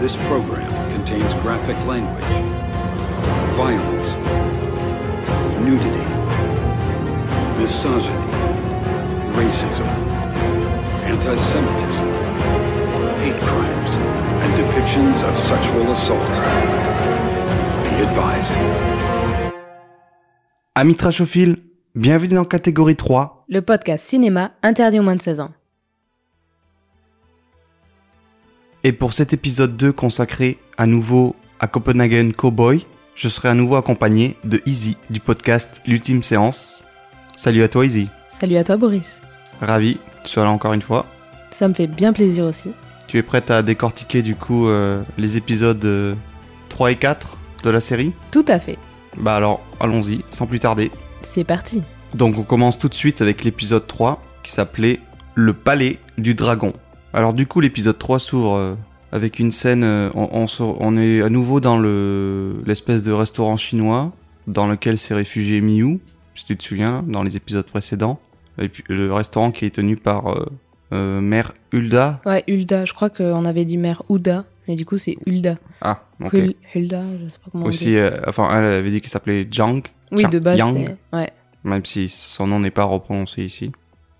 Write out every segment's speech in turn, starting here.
This program contains graphic language, violence, nudity, misogyny, racism, anti-Semitism, hate crimes, and depictions of sexual assault. Be advised. Amis trashophiles, bienvenue dans catégorie 3. Le podcast cinéma interdit aux moins de 16 ans. Et pour cet épisode 2 consacré à nouveau à Copenhagen Cowboy, je serai à nouveau accompagné de Easy du podcast L'Ultime Séance. Salut à toi Easy. Salut à toi Boris. Ravi, tu sois là encore une fois. Ça me fait bien plaisir aussi. Tu es prête à décortiquer du coup euh, les épisodes euh, 3 et 4 de la série? Tout à fait. Bah alors, allons-y, sans plus tarder. C'est parti. Donc on commence tout de suite avec l'épisode 3 qui s'appelait Le Palais du Dragon. Alors du coup l'épisode 3 s'ouvre euh, avec une scène, euh, on, on se- on est à nouveau dans le l'espèce de restaurant chinois dans lequel s'est réfugié Miyu, si tu te souviens, dans les épisodes précédents. Et puis, le restaurant qui est tenu par euh, euh, Mère Hulda. Ouais, Hulda. Je crois qu'on avait dit mère Ouda, mais du coup c'est Hulda. Ah, ok. Hul- Hulda, je sais pas comment on Aussi, dit. euh, enfin elle avait dit qu'il s'appelait Jiang. Oui, Tiens, de base Yang. c'est. Ouais. même si son nom n'est pas reprononcé ici.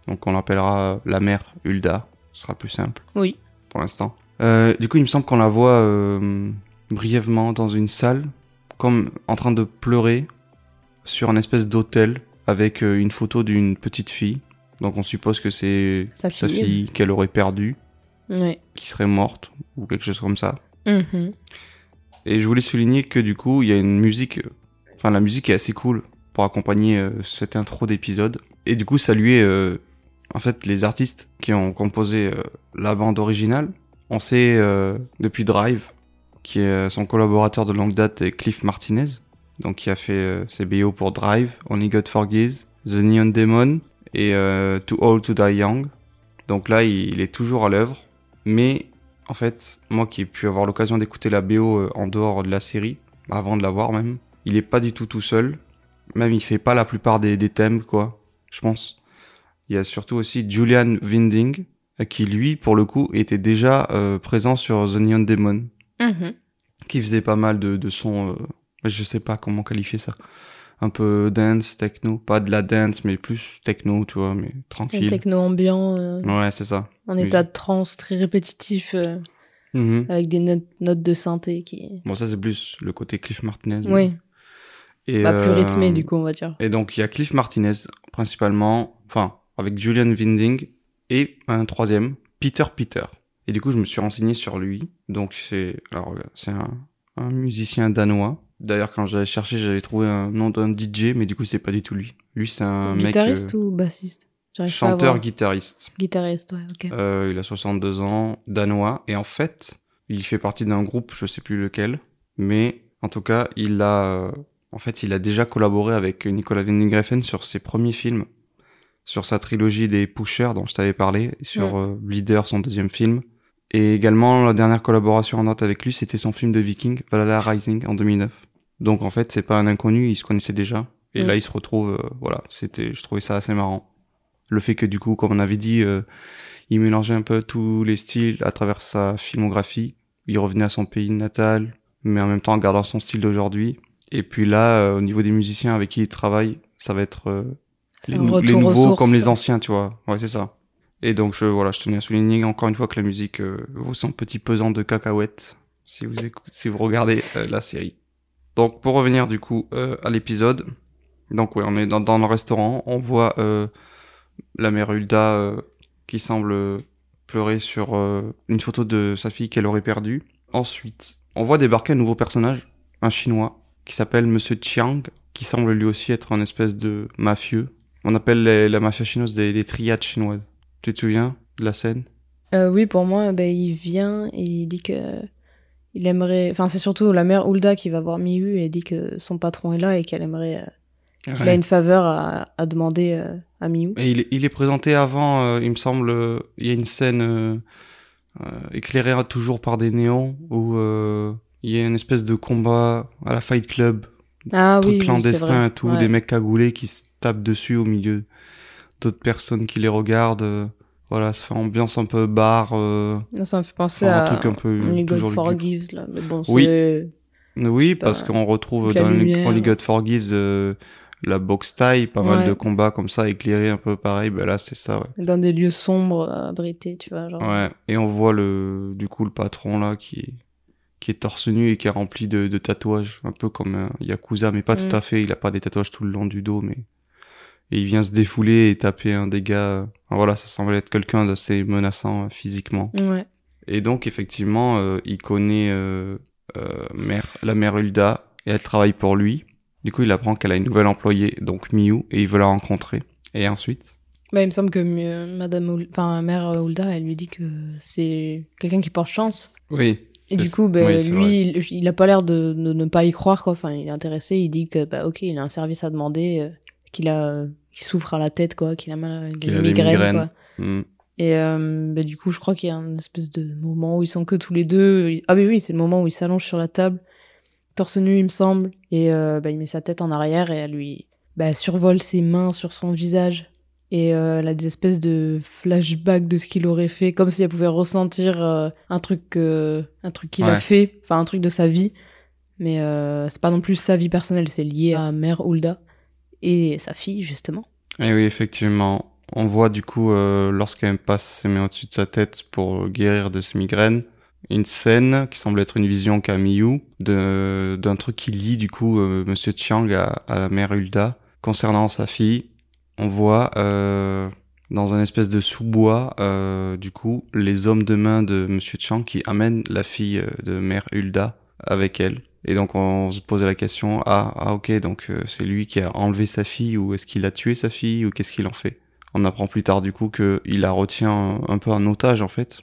Donc on l'appellera la mère Hulda, ce sera plus simple Oui. pour l'instant. Euh, du coup, il me semble qu'on la voit euh, brièvement dans une salle, comme en train de pleurer sur un espèce d'hôtel avec euh, une photo d'une petite fille. Donc on suppose que c'est Sa fille. qu'elle aurait perdue, qui serait morte, ou quelque chose comme ça. Mhm. Et je voulais souligner que du coup, il y a une musique, enfin la musique est assez cool pour accompagner cette intro d'épisode. Et du coup, saluer en fait les artistes qui ont composé euh, la bande originale. On sait euh, depuis Drive, qui est euh, son collaborateur de longue date, est Cliff Martinez, donc qui a fait ses BO pour Drive, Only God Forgives, The Neon Demon et Too Old to Die Young. Donc là, il, est toujours à l'œuvre, mais en fait, moi qui ai pu avoir l'occasion d'écouter la BO en dehors de la série, avant de la voir même, il est pas du tout tout seul. Même il fait pas la plupart des, des thèmes, quoi, je pense. Il y a surtout aussi Julian Winding, euh, qui lui, pour le coup, était déjà euh, présent sur The Neon Demon, Mhm. qui faisait pas mal de, de sons, euh, je sais pas comment qualifier ça. Un peu dance, techno, pas de la dance, mais plus techno, tu vois, mais tranquille. techno ambiant, euh, Ouais, c'est ça. en Oui. état de transe très répétitif, Mhm. avec des notes, notes de synthé qui. Bon, ça c'est plus le côté Cliff Martinez. Oui. Et, Bah, plus rythmé du coup, on va dire. Et donc il y a Cliff Martinez principalement, enfin avec Julian Winding et un troisième, Peter Peter. Et du coup je me suis renseigné sur lui. Donc c'est un, un musicien danois. D'ailleurs quand j'avais cherché j'avais trouvé un nom d'un DJ mais du coup c'est pas du tout lui. Lui c'est un Guitariste mec euh, ou bassiste? J'arrive pas à chanteur guitariste. Guitariste, ouais, ok. Euh, il a 62 ans, danois, et en fait, il fait partie d'un groupe, je sais plus lequel, mais en tout cas, il a, euh, en fait, il a déjà collaboré avec Nicolas Winding Refn sur ses premiers films, sur sa trilogie des Pushers dont je t'avais parlé, sur euh, Leader, son deuxième film. Et également, la dernière collaboration en date avec lui, c'était son film de Viking, Valhalla Rising, en 2009. Donc en fait, c'est pas un inconnu, il se connaissait déjà. Et Mm. là, il se retrouve, euh, voilà, c'était, je trouvais ça assez marrant. Le fait que du coup, comme on avait dit, euh, il mélangeait un peu tous les styles à travers sa filmographie. Il revenait à son pays natal, mais en même temps en gardant son style d'aujourd'hui. Et puis là, euh, au niveau des musiciens avec qui il travaille, ça va être euh, les, les aux nouveaux comme les anciens, tu vois. Ouais, c'est ça. Et donc, je, voilà, je tenais à souligner encore une fois que la musique euh, vaut son petit pesant de cacahuètes si vous, si vous regardez euh, la série. Donc, pour revenir du coup euh, à l'épisode, donc ouais, on est dans, dans le restaurant, on voit euh, la mère Hulda qui semble pleurer sur une photo de sa fille qu'elle aurait perdue. Ensuite, on voit débarquer un nouveau personnage, un chinois, qui s'appelle Monsieur Chiang, qui semble lui aussi être un espèce de mafieux. On appelle les- la mafia chinoise des, des triades chinoises. Tu te souviens de la scène? Euh, oui, pour moi, ben, il vient et il dit que il aimerait. Enfin, c'est surtout la mère Hulda qui va voir Miu et dit que son patron est là et qu'elle aimerait. euh, qu'il a une faveur à, à demander euh, à Miu. Et il, est- il est présenté avant, euh, il me semble, il y a une scène euh, euh, éclairée toujours par des néons où euh, il y a une espèce de combat à la Fight Club, Ah truc oui, clandestin et tout, Ouais. des mecs cagoulés qui se tapent dessus au milieu d'autres personnes qui les regardent. euh, voilà, ça fait ambiance un peu bar, euh, Ça me fait penser enfin, un à truc un peu Only God. Forgives, là. Mais bon, Oui. Oui, parce qu'on retrouve dans. Only God Forgives euh, la box taille, pas mal de combats comme ça, éclairés un peu pareil. Ben là, c'est ça, ouais. Dans des lieux sombres, abrités, tu vois. Genre. Ouais, et on voit le, du coup, le patron là qui, qui est torse nu et qui est rempli de, de tatouages, un peu comme un Yakuza, mais pas Mm. tout à fait. Il a pas des tatouages tout le long du dos, mais et il vient se défouler et taper un dégât. Voilà, ça semble être quelqu'un d'assez menaçant euh, physiquement. Ouais. Et donc effectivement, euh, il connaît euh, euh, mère, la mère Hulda et elle travaille pour lui. Du coup, il apprend qu'elle a une nouvelle employée, donc Miu, et il veut la rencontrer. Et ensuite, Bah, il me semble que Madame enfin, mère Hulda, elle lui dit que c'est quelqu'un qui porte chance. oui. Et du coup, bah, Oui, lui, il, il a pas l'air de, de ne pas y croire, quoi. Enfin, il est intéressé, il dit que, bah, ok, il a un service à demander, qu'il a, euh, souffre à la tête, quoi, qu'il a mal, qu'il Qu'il a a une des migraine, migraines. quoi. Mm. Et euh, bah, du coup, je crois qu'il y a un espèce de moment où ils sont que tous les deux. Ah oui, oui, c'est le moment où il s'allonge sur la table, torse nu, il me semble, et euh, bah, il met sa tête en arrière et elle lui bah, survole ses mains sur son visage. Et euh, elle a des espèces de flashbacks de ce qu'il aurait fait, comme si elle pouvait ressentir euh, un truc, euh, un truc qu'il a fait, enfin un truc de sa vie. Mais euh, c'est pas non plus sa vie personnelle, c'est lié à mère Hulda et sa fille justement. Et oui, effectivement. On voit du coup, euh, lorsqu'elle passe ses mains au-dessus de sa tête pour guérir de ses migraines, une scène qui semble être une vision qu'a Miyu d'un truc qui lie du coup euh, Monsieur Chiang à, à la mère Hulda concernant sa fille. On voit euh, dans un espèce de sous-bois, euh, du coup, les hommes de main de Monsieur Chiang qui amènent la fille euh, de mère Hulda avec elle. Et donc on se posait la question, ah, ah ok, donc euh, c'est lui qui a enlevé sa fille ou est-ce qu'il a tué sa fille ou qu'est-ce qu'il en fait? On apprend plus tard du coup qu'il la retient un peu en otage en fait.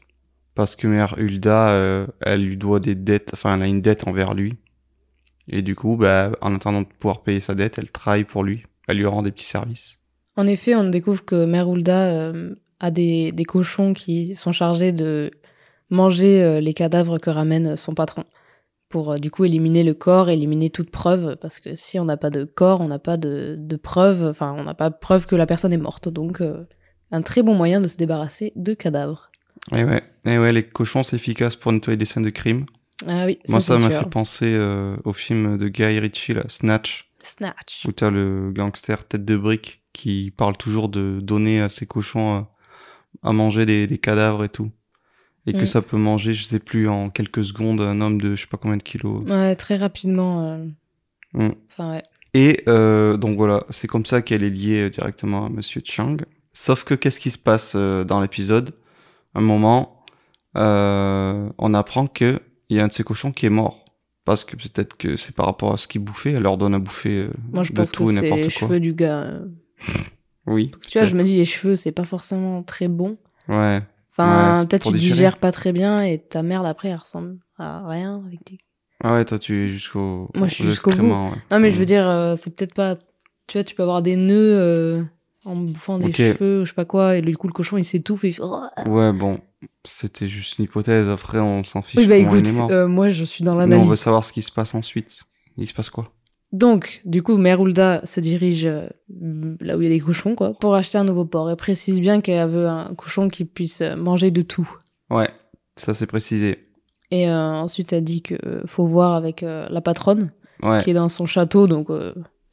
Parce que mère Hulda, euh, elle lui doit des dettes, enfin elle a une dette envers lui. Et du coup, bah, en attendant de pouvoir payer sa dette, elle travaille pour lui. Elle lui rend des petits services. En effet, on découvre que Mère Hulda euh, a des, cochons qui sont chargés de manger les cadavres que ramène son patron. Pour euh, du coup éliminer le corps, éliminer toute preuve, parce que si on n'a pas de corps, on n'a pas de, de preuve, enfin on n'a pas de preuve que la personne est morte. Donc euh, un très bon moyen de se débarrasser de cadavres. Et ouais, et ouais, les cochons c'est efficace pour nettoyer des scènes de crime. Ah oui, Moi, ça m'a fait penser euh, au film de Guy Ritchie, là, Snatch, Snatch. où t'as le gangster tête de brique qui parle toujours de donner à ses cochons à, à manger des, des cadavres et tout. Et que Mm. ça peut manger, je sais plus, en quelques secondes, un homme de je sais pas combien de kilos. Ouais, très rapidement. euh, Mm. Enfin ouais. Et euh, donc voilà, c'est comme ça qu'elle est liée euh, directement à Monsieur Chiang. Sauf que qu'est-ce qui se passe euh, dans l'épisode? Un moment, on apprend que il y a un de ces cochons qui est mort. Parce que peut-être que c'est par rapport à ce qu'il bouffait, elle leur donne à bouffer Moi je de pense tout et les n'importe quoi. cheveux du gars. Oui. Tu vois, je me dis les cheveux, c'est pas forcément très bon. Ouais. Enfin, Ouais, peut-être tu digères pas très bien et ta merde après elle ressemble à rien avec des... Ah ouais, toi tu es jusqu'au. Moi, je suis jusqu'au bout. ouais. Non mais je veux Mm. dire, euh, c'est peut-être pas... Tu vois, tu peux avoir des nœuds euh, en bouffant des cheveux ou je sais pas quoi et du coup le cochon il s'étouffe et il fait... Oh Ouais, bon, c'était juste une hypothèse. Après, on s'en fiche. Oui bah écoute, euh, moi je suis dans Nous, on veut l'analyse. savoir ce qui se passe ensuite. Il se passe quoi? Donc, du coup, Mère Hulda se dirige euh, là où il y a des cochons, quoi, pour acheter un nouveau porc. Elle précise bien qu'elle veut un cochon qui puisse euh, manger de tout. Ouais, ça c'est précisé. Et euh, ensuite, elle dit que faut voir avec euh, la patronne, Ouais, qui est dans son château, donc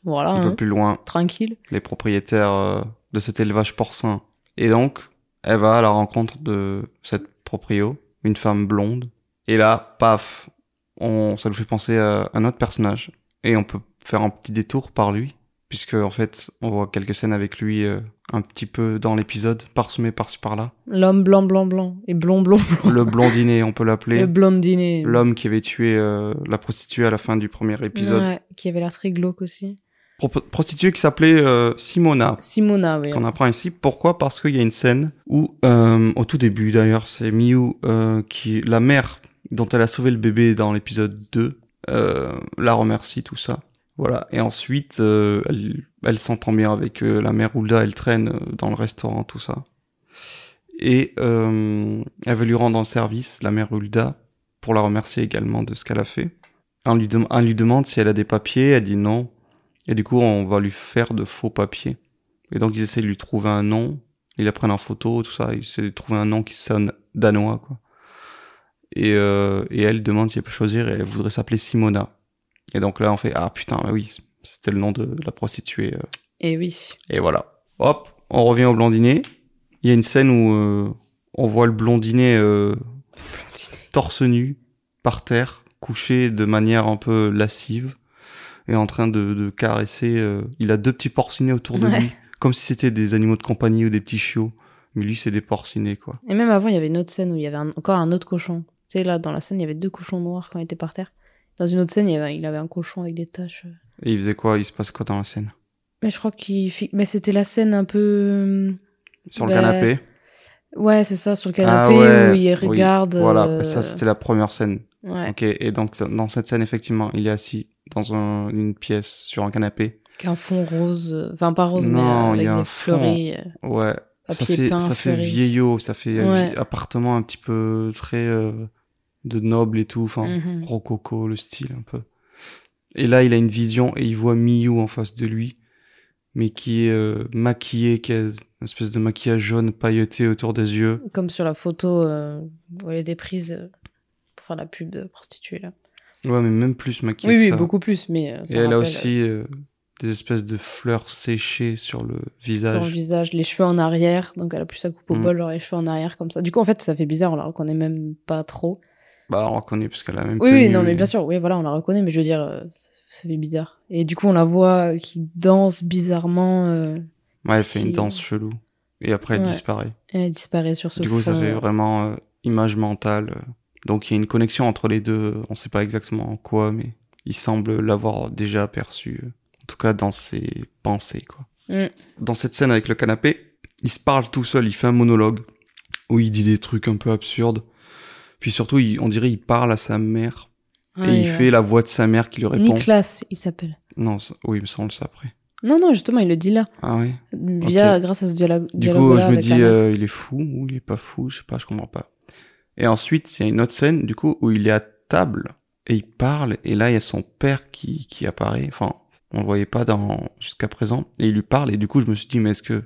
voilà, un hein, peu plus loin, tranquille. les propriétaires de cet élevage porcin. Et donc, elle va à la rencontre de cette proprio, une femme blonde. Et là, paf, on, ça nous fait penser à un autre personnage. Et on peut faire un petit détour par lui, puisque en fait, on voit quelques scènes avec lui euh, un petit peu dans l'épisode, parsemé par-ci par-là. L'homme blanc, blanc, blanc, et blond, blond, blond. Le blondinet, on peut l'appeler. Le blondinet. L'homme qui avait tué euh, la prostituée à la fin du premier épisode. Ouais, qui avait l'air très glauque aussi. Pro- prostituée qui s'appelait euh, Simona. Simona, oui. qu'on apprend ici. Pourquoi? Parce qu'il y a une scène où, au tout début d'ailleurs, c'est Miu, qui, la mère dont elle a sauvé le bébé dans l'épisode 2, euh, la remercie, tout ça. Voilà. Et ensuite, euh, elle, s'entend bien avec euh, la mère Hulda, elle traîne euh, dans le restaurant, tout ça. Et elle veut lui rendre un service, la mère Hulda, pour la remercier également de ce qu'elle a fait. On lui, lui demande si elle a des papiers, elle dit non. Et du coup, on va lui faire de faux papiers. Et donc, ils essaient de lui trouver un nom. Ils la prennent en photo, tout ça. Ils essaient de trouver un nom qui sonne danois, quoi. Et, et elle demande si elle peut choisir et elle voudrait s'appeler Simona. Et donc là, on fait, ah putain, oui, c'était le nom de la prostituée. euh. Et oui. Et voilà. Hop, on revient au blondinet. Il y a une scène où euh, on voit le blondinet euh, torse nu, par terre, couché de manière un peu lascive, et en train de, de caresser. euh, il a deux petits porcinets autour de Ouais. lui, comme si c'était des animaux de compagnie ou des petits chiots. Mais lui, c'est des porcinets, quoi. Et même avant, il y avait une autre scène où il y avait un- encore un autre cochon. Tu sais, là, dans la scène, il y avait deux cochons noirs quand il était par terre. Dans une autre scène, il, avait, un cochon avec des taches. Et il faisait quoi? Il se passe quoi dans la scène? Mais je crois qu'il. Mais c'était la scène un peu. Sur le Bah, canapé? Ouais, c'est ça, sur le Ah canapé ouais, où il oui, regarde. Voilà, euh, ça c'était la première scène. Ouais, Ok, et donc dans cette scène, effectivement, il est assis dans un- une pièce, sur un canapé. avec un fond rose. euh, Enfin, pas rose, Non, mais il y euh, a avec un des fond. fleuris. euh. Ouais, ça fait, peint ça fait vieillot, ça fait euh, Ouais. appartement un petit peu très euh, de noble et tout, enfin, Mhm. rococo, le style un peu. Et là, il a une vision et il voit Miyu en face de lui, mais qui est euh, maquillée, qui a une espèce de maquillage jaune pailleté autour des yeux. Comme sur la photo euh, où elle était prise euh, pour faire la pub de prostituée, là. Ouais, mais même plus maquillée Oui, oui, ça. beaucoup plus, mais. euh, ça Et elle a aussi des espèces de fleurs séchées sur le visage. Sur le visage, les cheveux en arrière, donc elle a plus sa coupe au Mhm. bol, genre les cheveux en arrière comme ça. Du coup, en fait, ça fait bizarre, on la reconnaît même pas trop. Bah, on reconnaît parce qu'elle a la même Oui, oui, non, mais bien sûr, oui, voilà, on la reconnaît, mais je veux dire, euh, ça, ça fait bizarre. Et du coup, on la voit qui danse bizarrement, euh, Ouais, elle fait une qui- danse chelou. Et après, elle Ouais. disparaît. et elle disparaît sur ce Du coup, ça fond, fait euh, vraiment euh, image mentale. euh. Donc, il y a une connexion entre les deux. On sait pas exactement quoi, mais il semble l'avoir déjà aperçu. euh. En tout cas, dans ses pensées, quoi. Mm. Dans cette scène avec le canapé, il se parle tout seul. Il fait un monologue où il dit des trucs un peu absurdes. Puis surtout, il- on dirait il parle à sa mère. ouais, et il ouais. fait la voix de sa mère qui lui répond. Nicolas, il s'appelle. Non, ça- oui, mais ça, on le sait après. Non, non, justement, il le dit là, Ah oui. via, grâce à ce dialogue. Du coup, je me dis, euh, il est fou ou il est pas fou, je sais pas, je comprends pas. Et ensuite, il y a une autre scène, du coup, où il est à table et il parle, et là, il y a son père qui, qui apparaît. Enfin, on le voyait pas dans jusqu'à présent, et il lui parle, et du coup, je me suis dit, mais est-ce que,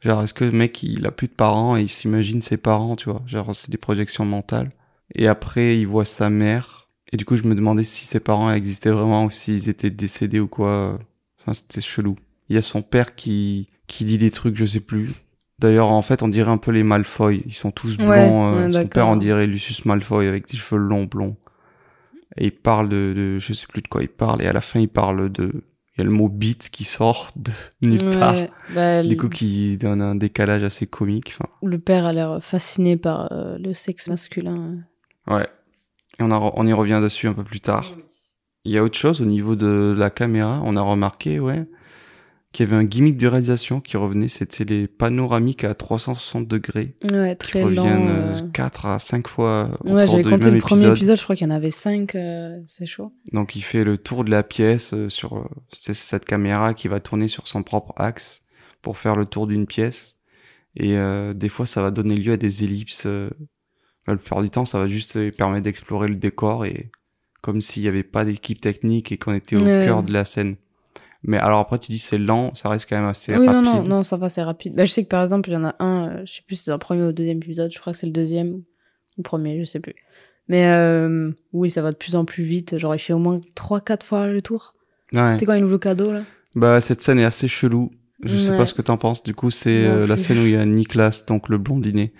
genre, est-ce que le mec, il a plus de parents et il s'imagine ses parents, tu vois, genre, c'est des projections mentales. Et après, il voit sa mère, et du coup, je me demandais si ses parents existaient vraiment ou s'ils étaient décédés ou quoi. Enfin, c'était chelou. Il y a son père qui, qui dit des trucs, je sais plus. D'ailleurs, en fait, on dirait un peu les Malfoy. Ils sont tous blonds. Ouais, euh, ouais, son père, on dirait Lucius Malfoy avec des cheveux longs blonds. Et il parle de, de, je sais plus de quoi il parle. Et à la fin, il parle de, il y a le mot beat qui sort de nulle part. Bah, Du coup, qui donne un décalage assez comique. Le père a l'air fasciné par euh, le sexe masculin. ouais. Et on, a, on y revient dessus un peu plus tard. Il y a autre chose au niveau de la caméra? On a remarqué, ouais, qu'il y avait un gimmick de réalisation qui revenait. C'était les panoramiques à 360 degrés. Ouais, qui très lent. reviennent euh. 4 à 5 fois au Ouais, j'avais compté le premier épisode. je crois qu'il y en avait 5, c'est chaud. Donc il fait le tour de la pièce euh, sur euh, c'est cette caméra qui va tourner sur son propre axe pour faire le tour d'une pièce. Et euh, des fois ça va donner lieu à des ellipses. euh, la plupart du temps ça va juste euh, permettre d'explorer le décor et comme s'il n'y avait pas d'équipe technique et qu'on était au cœur de la scène. Mais alors après tu dis c'est lent, ça reste quand même assez oui, rapide. non, non, non, ça va, c'est rapide. Bah, je sais que par exemple, il y en a un, euh, je sais plus si c'est dans le premier ou le deuxième épisode, je crois que c'est le deuxième ou le premier, je sais plus. Mais euh, oui, ça va de plus en plus vite. Genre, il fait au moins 3-4 fois le tour. Ouais. Tu sais, quand il ouvre le cadeau, là Bah, cette scène est assez chelou. Je sais pas ce que t'en penses. Du coup, c'est euh, la scène où il y a Nicolas, donc le blondinet,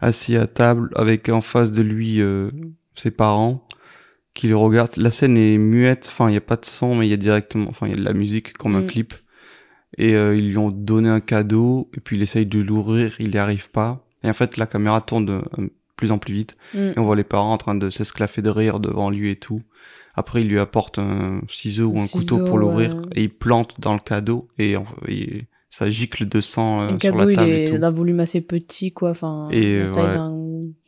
assis à table avec en face de lui euh, ses parents qui le regardent. La scène est muette. Enfin, il y a pas de son, mais il y a directement, enfin, il y a de la musique comme un Mm. clip. Et euh, ils lui ont donné un cadeau. Et puis il essaye de l'ouvrir, il n'y arrive pas. Et en fait, la caméra tourne de euh, plus en plus vite. Mm. Et on voit les parents en train de s'esclaffer de rire devant lui et tout. Après, il lui apporte un ciseau ou un couteau pour l'ouvrir ouais. et il plante dans le cadeau et, en- et ça gicle de sang euh, sur cadeau, la il table est et tout. d'un volume assez petit, quoi. Enfin, Et, la taille ouais, d'un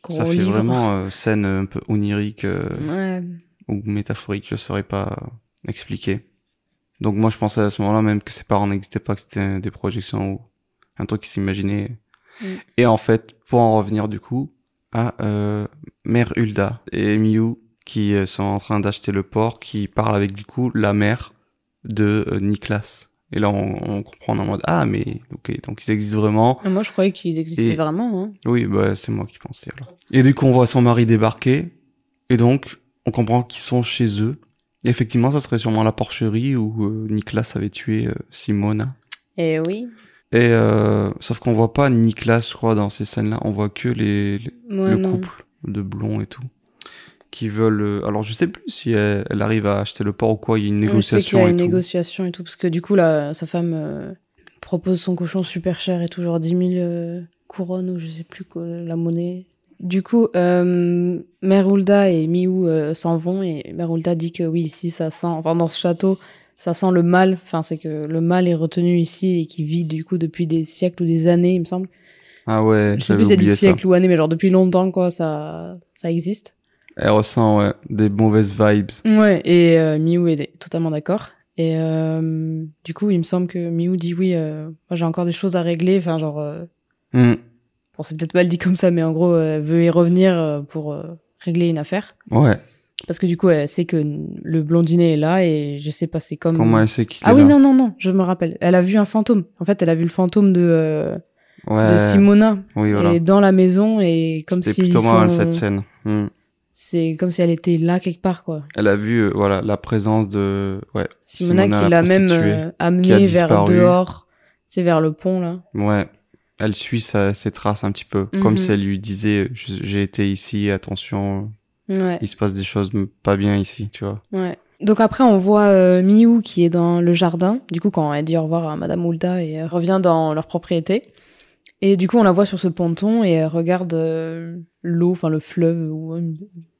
gros Ça fait livre. vraiment euh, scène un peu onirique euh, Ouais. ou métaphorique, je saurais pas expliquer. Donc moi je pensais à ce moment-là même que ses parents n'existaient pas, que c'était des projections ou un truc qu'ils s'imaginaient. Mm. Et en fait, pour en revenir du coup à euh, Mère Hulda et Miu qui euh, sont en train d'acheter le port, qui parlent avec du coup la mère de euh, Niklas. Et là on, on comprend en mode ah mais ok donc ils existent vraiment. Moi, je croyais qu'ils existaient Et- vraiment. Hein. Oui, bah, c'est moi qui pensais alors. Et du coup, on voit son mari débarquer. Et donc, on comprend qu'ils sont chez eux. Et effectivement, ça serait sûrement la porcherie où euh, Niklas avait tué euh, Simona. Et oui. Et euh, sauf qu'on voit pas Niklas, je crois, dans ces scènes-là. On voit que les, les- Ouais, le non. couple de blonds et tout. Qui veulent. euh, Alors, je sais plus si elle, elle arrive à acheter le port ou quoi. Il y a une Je sais qu'il négociation y a une tout. négociation et tout, parce que du coup, là, sa femme euh, propose son cochon super cher et genre 10 000 euh, couronnes ou je sais plus quoi, la monnaie. Du coup, euh, Mère Hulda et Miou s'en vont et Mère Hulda dit que oui, ici, ça sent, enfin, dans ce château, ça sent le mal. Enfin, c'est que le mal est retenu ici et qui vit du coup depuis des siècles ou des années, il me semble. Ah ouais, Je sais plus si c'est oublié des ça. siècles ou années, mais genre depuis longtemps, quoi, ça, ça existe. Elle ressent ouais, des mauvaises vibes. Ouais, et euh, Miou est totalement d'accord. Et euh, du coup, il me semble que Miou dit oui, euh, moi j'ai encore des choses à régler. Enfin, genre, euh, Hmm. bon, c'est peut-être mal dit comme ça, mais en gros, elle veut y revenir euh, pour euh, régler une affaire. Ouais. Parce que du coup, elle sait que le blondinet est là et je sais pas, c'est comme. Comment elle sait qu'il ah est oui, là non, non, non, je me rappelle. Elle a vu un fantôme. En fait, elle a vu le fantôme de, euh, Ouais. de Simona Oui, voilà. et dans la maison et comme si plutôt mal cette scène. Hmm. C'est comme si elle était là quelque part, quoi. Elle a vu euh, voilà la présence de ouais Simona, Simona, qui la même euh, amenée vers dehors, c'est vers le pont là. ouais elle suit sa, ses traces un petit peu comme Mhm. si elle lui disait j'ai été ici attention Ouais, il se passe des choses pas bien ici tu vois ouais. Donc après, on voit euh, Miou qui est dans le jardin. Du coup, quand elle dit au revoir à Madame Hulda et revient dans leur propriété. Et du coup, on la voit sur ce ponton et elle regarde euh, l'eau, enfin le fleuve ou une,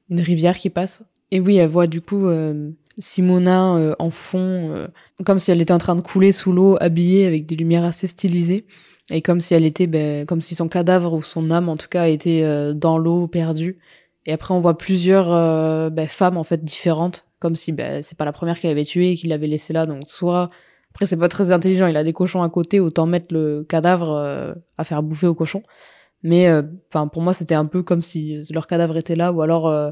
rivière qui passe. Et oui, elle voit du coup euh, Simona euh, en fond, euh, comme si elle était en train de couler sous l'eau, habillée avec des lumières assez stylisées. Et comme si elle était, ben, comme si son cadavre ou son âme en tout cas était euh, dans l'eau perdue. Et après, on voit plusieurs euh, ben, femmes en fait différentes, comme si ben, c'est pas la première qu'il avait tuée et qu'il l'avait laissée là. Donc soit après c'est pas très intelligent, il a des cochons à côté, autant mettre le cadavre euh, à faire bouffer aux cochons. Mais euh, enfin pour moi c'était un peu comme si leur cadavre était là ou alors euh,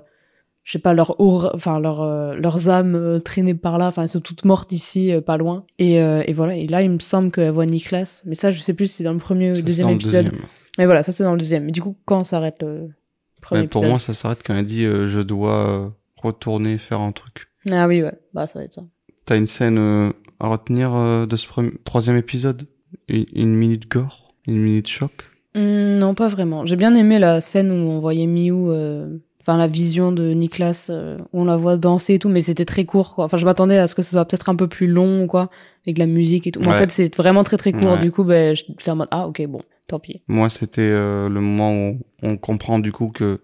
je sais pas leur aura, enfin leur euh, leurs âmes traînaient par là, enfin elles sont toutes mortes ici pas loin. Et, et voilà et là il me semble qu'elle voit Niklas, mais ça je sais plus si c'est dans le premier ou deuxième le épisode. deuxième. Mais voilà ça c'est dans le deuxième. Mais du coup quand s'arrête le premier Mais pour épisode moi ça s'arrête quand elle dit je dois retourner faire un truc Ah oui ouais bah ça va être ça. t'as une scène à retenir euh, de ce premier- troisième épisode? Une, une minute gore? Une minute choc? Hmm, non, pas vraiment. J'ai bien aimé la scène où on voyait Miou, euh, enfin la vision de Niklas, euh, où on la voit danser et tout, mais c'était très court, quoi. Enfin, je m'attendais à ce que ce soit peut-être un peu plus long, ou quoi, avec de la musique et tout. Mais en fait, c'est vraiment très très court. Ouais. Du coup, ben, j'étais en mode, ah, ok, bon, tant pis. Moi, c'était le moment où on comprend du coup que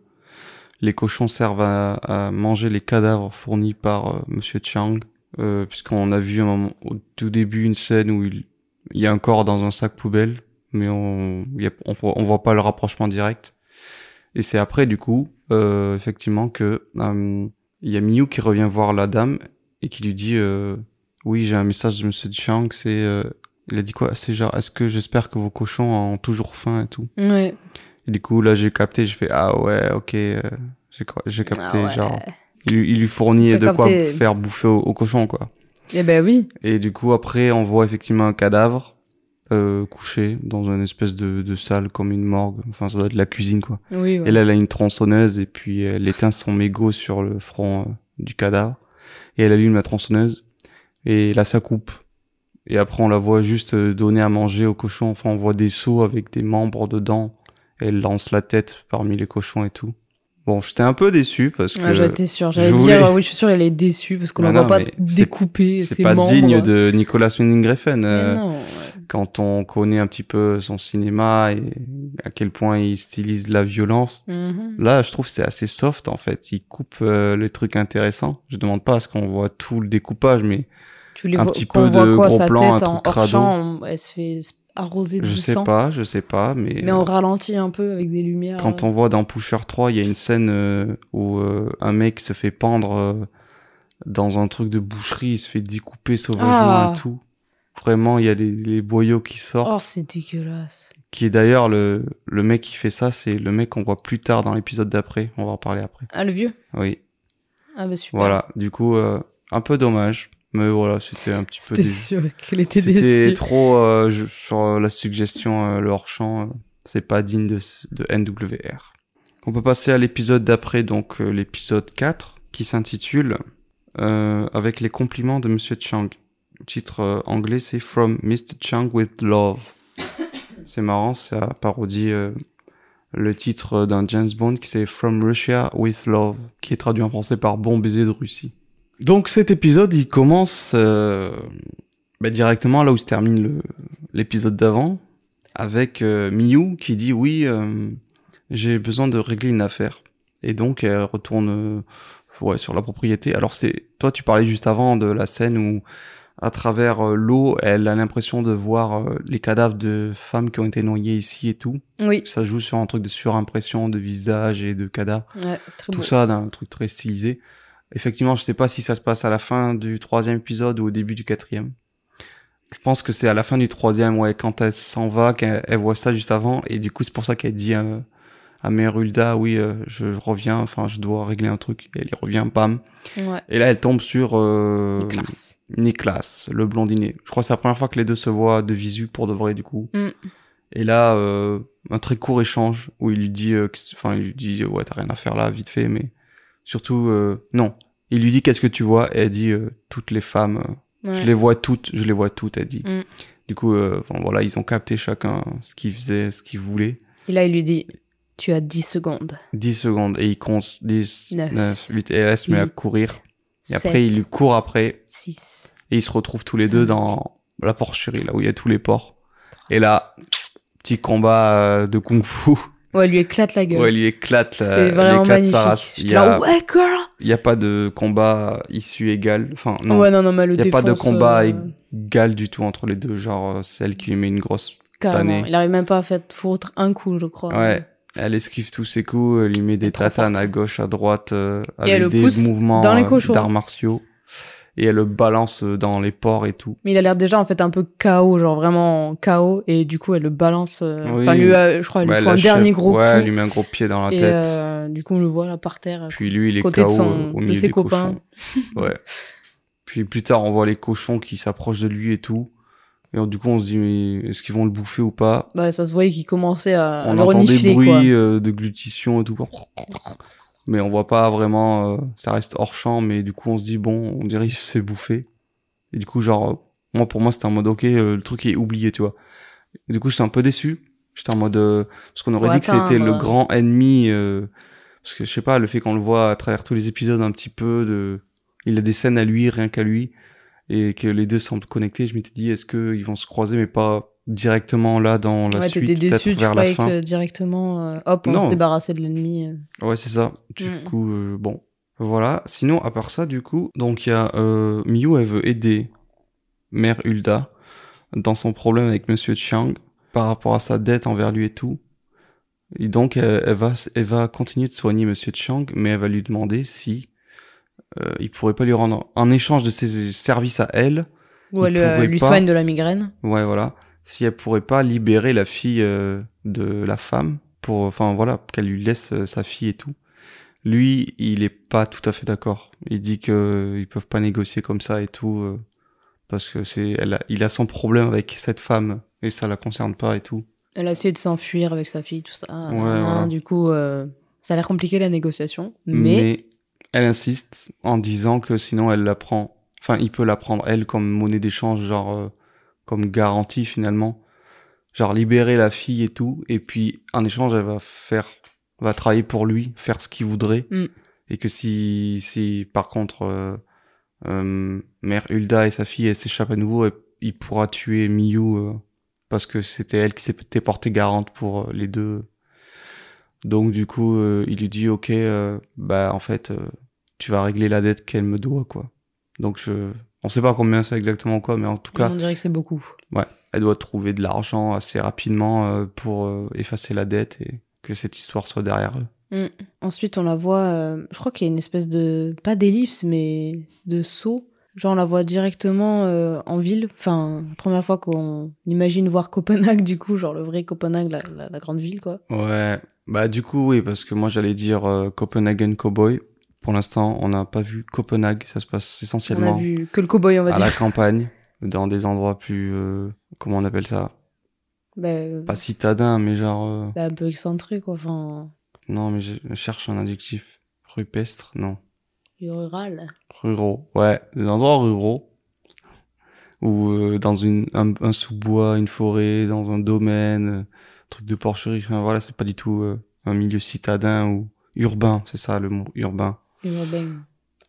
les cochons servent à, à manger les cadavres fournis par euh, Monsieur Chang, euh, puisqu'on a vu un au tout début une scène où il, il y a un corps dans un sac poubelle, mais on, y a- on, voit, on voit pas le rapprochement direct. Et c'est après du coup, euh, effectivement, que euh, il y a Miyu qui revient voir la dame et qui lui dit, euh, oui, j'ai un message de Monsieur Chang, c'est euh, il a dit quoi C'est genre, est-ce que j'espère que vos cochons ont toujours faim et tout. Ouais. Et du coup, là, j'ai capté, j'ai fait, ah ouais, ok, euh, j'ai capté, Ah ouais. genre, il, lui- il lui fournit de quoi faire bouffer au, au cochon, quoi. Eh ben oui. Et du coup, après, on voit effectivement un cadavre euh, couché dans une espèce de, de salle comme une morgue. Enfin, ça doit être la cuisine, quoi. Oui, ouais. Et là, elle a une tronçonneuse et puis elle éteint son mégot sur le front euh, du cadavre. Et elle allume la tronçonneuse. Et là, ça coupe. Et après, on la voit juste euh, donner à manger au cochon. Enfin, on voit des seaux avec des membres dedans. Et elle lance la tête parmi les cochons et tout. Bon, j'étais un peu déçu parce que Ouais, j'étais sûre. J'allais dire, ah oui, je suis sûre, elle est déçue parce qu'on Ah la voit pas c'est- découper c'est ses pas membres. digne de Nicolas Winding Refn. Euh, ouais. quand on connaît un petit peu son cinéma et à quel point il stylise la violence, Mhm. Là, je trouve c'est assez soft en fait. Il coupe euh, les trucs intéressants. Je demande pas à ce qu'on voit tout le découpage, mais Tu les un petit peu voit de quoi gros sa plan, un tête en hors champ, elle se fait arrosé de Je sais sang. pas, je sais pas, mais, Mais on ralentit un peu avec des lumières. quand on voit dans Pusher 3, il y a une scène euh, où euh, un mec se fait pendre euh, dans un truc de boucherie, il se fait découper sauvagement Ah. et tout. Vraiment, il y a les, les boyaux qui sortent. Oh, c'est dégueulasse. Qui est d'ailleurs le, le mec qui fait ça, c'est le mec qu'on voit plus tard dans l'épisode d'après. On va en parler après. Ah, le vieux? Oui. Ah, bah super. Voilà. Du coup, euh, un peu dommage. Mais voilà, c'était un petit peu C'était sûr qu'elle était C'était déçue. trop euh, je- sur la suggestion, euh, le hors-champ. euh, c'est pas digne de, de NWR. On peut passer à l'épisode d'après, donc euh, l'épisode 4, qui s'intitule euh, Avec les compliments de Monsieur Chang. Le titre anglais, c'est From Mr. Chang with Love. C'est marrant, ça parodie euh, le titre d'un James Bond qui c'est From Russia with Love, qui est traduit en français par Bon baiser de Russie. Donc cet épisode, il commence euh, bah, directement là où se termine l'épisode d'avant, avec euh, Miyu qui dit oui, euh, j'ai besoin de régler une affaire. Et donc elle retourne euh, ouais, sur la propriété. Alors c'est toi tu parlais juste avant de la scène où à travers euh, l'eau, elle a l'impression de voir euh, les cadavres de femmes qui ont été noyées ici et tout. Oui, Ça joue sur un truc de surimpression de visage et de cadavres ouais, très tout beau. ça d'un truc très stylisé. Effectivement, je sais pas si ça se passe à la fin du troisième épisode ou au début du quatrième. Je pense que c'est à la fin du troisième, ouais, quand elle s'en va, qu'elle elle voit ça juste avant, et du coup c'est pour ça qu'elle dit euh, à Mère Hulda, oui, euh, je, je reviens, enfin je dois régler un truc, et elle y revient, bam. Ouais, Et là elle tombe sur euh, le blondinet. Je crois que c'est la première fois que les deux se voient de visu pour de vrai du coup. Mm. Et là, euh, un très court échange où il lui dit, euh, enfin, il lui dit, ouais, t'as rien à faire là, vite fait, mais surtout, euh, non. Il lui dit, qu'est-ce que tu vois? Et elle dit, euh, toutes les femmes, euh, Ouais. je les vois toutes, je les vois toutes, elle dit. Mm. Du coup, euh, enfin, voilà, ils ont capté chacun ce qu'il faisait, ce qu'il voulait. Et là, il lui dit Tu as 10 secondes. 10 secondes, et il compte 10, Neuf. 9, 8, et elle se met à courir. Et après, il lui court après, 6. et ils se retrouvent tous les deux dans la porcherie, là où il y a tous les ports. Et là, petit combat euh, de kung-fu. Ouais, il lui éclate la gueule. Ouais, il lui éclate, la- c'est vraiment magnifique. sa race. Il y, là, a, ouais, girl il y a pas de combat issu égal. Enfin, non. Ouais, non, non, mais elle le il y a pas de combat euh, égal du tout entre les deux. Genre, euh, celle qui lui met une grosse. carrément. tannée. Il arrive même pas à faire foutre un coup, je crois. Ouais. Elle esquive tous ses coups, elle lui met Elle des tatanes à gauche, à droite, euh, elle avec le des mouvements dans les euh, cochons. d'arts martiaux. Et elle le balance euh, dans les ports et tout. Mais il a l'air déjà en fait un peu KO, genre vraiment KO, et du coup elle le balance. euh, Oui. Enfin, lui, euh, je crois, elle Ouais, lui faut un dernier gros Ouais, elle lui met un gros pied dans la Et tête. euh, du coup on le voit là par terre. Puis lui, il est côté de son- au de milieu ses des copains. cochons. Ouais. Puis plus tard, on voit les cochons qui s'approchent de lui et tout. Et du coup, on se dit, mais est-ce qu'ils vont le bouffer ou pas? Bah ça se voyait qu'il commençait à On le entend des bruits quoi. euh, de glutition et tout. Mais on voit pas vraiment, euh, ça reste hors champ, mais du coup, on se dit, bon, on dirait qu'il se fait bouffer. Et du coup, genre, euh, moi, pour moi, c'était en mode, ok, euh, le truc est oublié, tu vois. Et du coup, j'étais un peu déçu. J'étais en mode, euh, parce qu'on aurait Faut dit que c'était le atteindre. grand ennemi, euh, parce que je sais pas, le fait qu'on le voit à travers tous les épisodes un petit peu de, il a des scènes à lui, rien qu'à lui, et que les deux semblent connectés, je m'étais dit, est-ce qu'ils vont se croiser, mais pas directement là dans la ouais, suite, t'étais peut-être déçu, tu vers la fin. que directement, euh, hop, on Non. se débarrassait de l'ennemi. euh. Ouais, c'est ça. Du Mm. coup, euh, bon. Voilà. Sinon, à part ça, du coup, donc il y a euh, Miyu, elle veut aider Mère Hulda dans son problème avec Monsieur Chiang par rapport à sa dette envers lui et tout. Et donc, elle, elle va, elle va continuer de soigner Monsieur Chiang, mais elle va lui demander si euh, il pourrait pas lui rendre, en échange de ses services à elle, Il elle lui pas- soigne de la migraine. ouais, voilà, si elle pourrait pas libérer la fille euh, de la femme pour, enfin voilà, qu'elle lui laisse euh, sa fille et tout. Lui, il est pas tout à fait d'accord. Il dit que euh, ils peuvent pas négocier comme ça et tout parce que c'est, elle a, il a son problème avec cette femme et ça la concerne pas et tout. Elle a essayé de s'enfuir avec sa fille, tout ça. Ouais, voilà. Du coup, ça a l'air compliqué la négociation. Mais, elle insiste en disant que sinon elle la prend, enfin il peut la prendre elle comme monnaie d'échange, genre comme garantie finalement, genre libérer la fille et tout, et puis en échange elle va faire, va travailler pour lui, faire ce qu'il voudrait, Mm. et que si si par contre euh, euh, mère Hulda et sa fille elles s'échappent à nouveau, elle- il pourra tuer Miyu euh, parce que c'était elle qui s'était portée garante pour euh, les deux. Donc du coup, euh, il lui dit ok, euh, bah en fait, euh, tu vas régler la dette qu'elle me doit quoi. Donc je, on sait pas combien c'est exactement quoi, mais en tout cas, on dirait que c'est beaucoup. elle doit trouver de l'argent assez rapidement euh, pour euh, effacer la dette et que cette histoire soit derrière eux. Mm. Ensuite, on la voit, euh, je crois qu'il y a une espèce de, pas d'ellipse, mais de saut. Genre, on la voit directement euh, en ville. Enfin, la première fois qu'on imagine voir Copenhague, du coup, genre le vrai Copenhague, la, la- la grande ville, quoi. Ouais, bah du coup oui, parce que moi j'allais dire euh, Copenhagen Cowboy. Pour l'instant, on n'a pas vu Copenhague, ça se passe On a essentiellement vu que le cowboy, on va à dire. la campagne, dans des endroits plus... euh, comment on appelle ça? Bah, euh, Pas citadins, mais genre... euh, bah, un peu excentré, quoi. Enfin, Non, mais je je cherche un adjectif. Rupestre Non. rural. Ruraux, ouais, des endroits ruraux. Ou euh, dans une, un, un sous-bois, une forêt, dans un domaine, euh, truc de porcherie. Enfin voilà, c'est pas du tout euh, un milieu citadin ou urbain, c'est ça le mot, urbain.